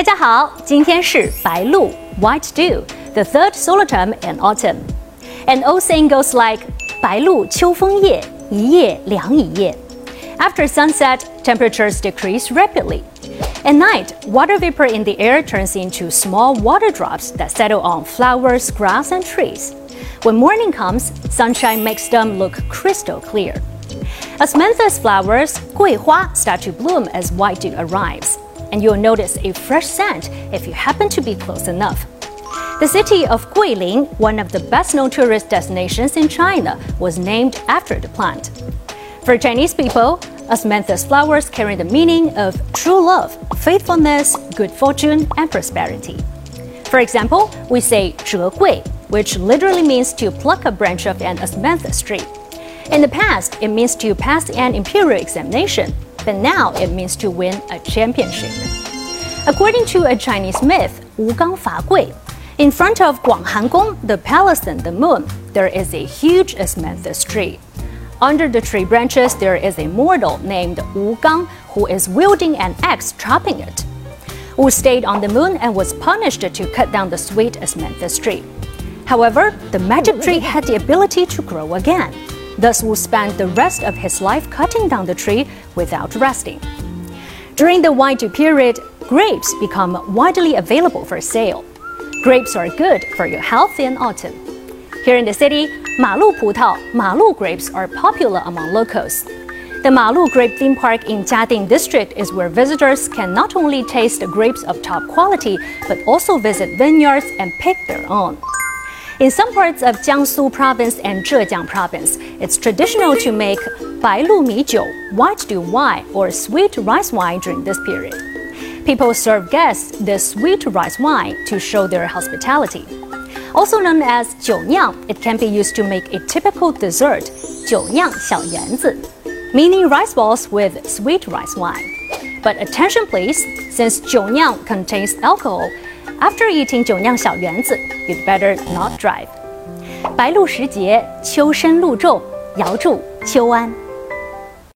大家好，今天是白露 （White Dew），the third solar term in autumn. An old saying goes like 白露秋风夜，一夜凉一夜。After sunset, temperatures decrease rapidly. At night, water vapor in the air turns into small water drops that settle on flowers, grass, and trees. When morning comes, sunshine makes them look crystal clear. Osmanthus flowers, 桂花, start to bloom as white dew arrives and you'll notice a fresh scent if you happen to be close enough. The city of Guilin, one of the best known tourist destinations in China, was named after the plant. For Chinese people, Osmanthus flowers carry the meaning of true love, faithfulness, good fortune, and prosperity. For example, we say 折桂, which literally means to pluck a branch of an osmanthus tree. In the past, it means to pass an imperial examination, but now it means to win a championship. According to a Chinese myth, Wu Gang Fa Gui, in front of Guanghan Gong, the palace and the moon, there is a huge osmanthus tree. Under the tree branches, there is a mortal named Wu Gang who is wielding an axe chopping it. Wu stayed on the moon and was punished to cut down the sweet osmanthus tree. However, the magic tree had the ability to grow again. Thus, will spend the rest of his life cutting down the tree without resting. During the Dew period, grapes become widely available for sale. Grapes are good for your health in autumn. Here in the city, Malu Putao, Malu grapes are popular among locals. The Malu Grape Theme Park in Jiading District is where visitors can not only taste grapes of top quality, but also visit vineyards and pick their own. In some parts of Jiangsu province and Zhejiang province, it's traditional to make Bai Lu Mi Jiu, white dew wine, or sweet rice wine during this period. People serve guests the sweet rice wine to show their hospitality. Also known as Jiu Niang, it can be used to make a typical dessert, Jiu Niang Xiao Yuanzi, meaning rice balls with sweet rice wine. But attention please, since Jiu Niang contains alcohol, after eating 酒酿小圆子, you'd better not drive. 白露时节，秋深露重，遥祝秋安。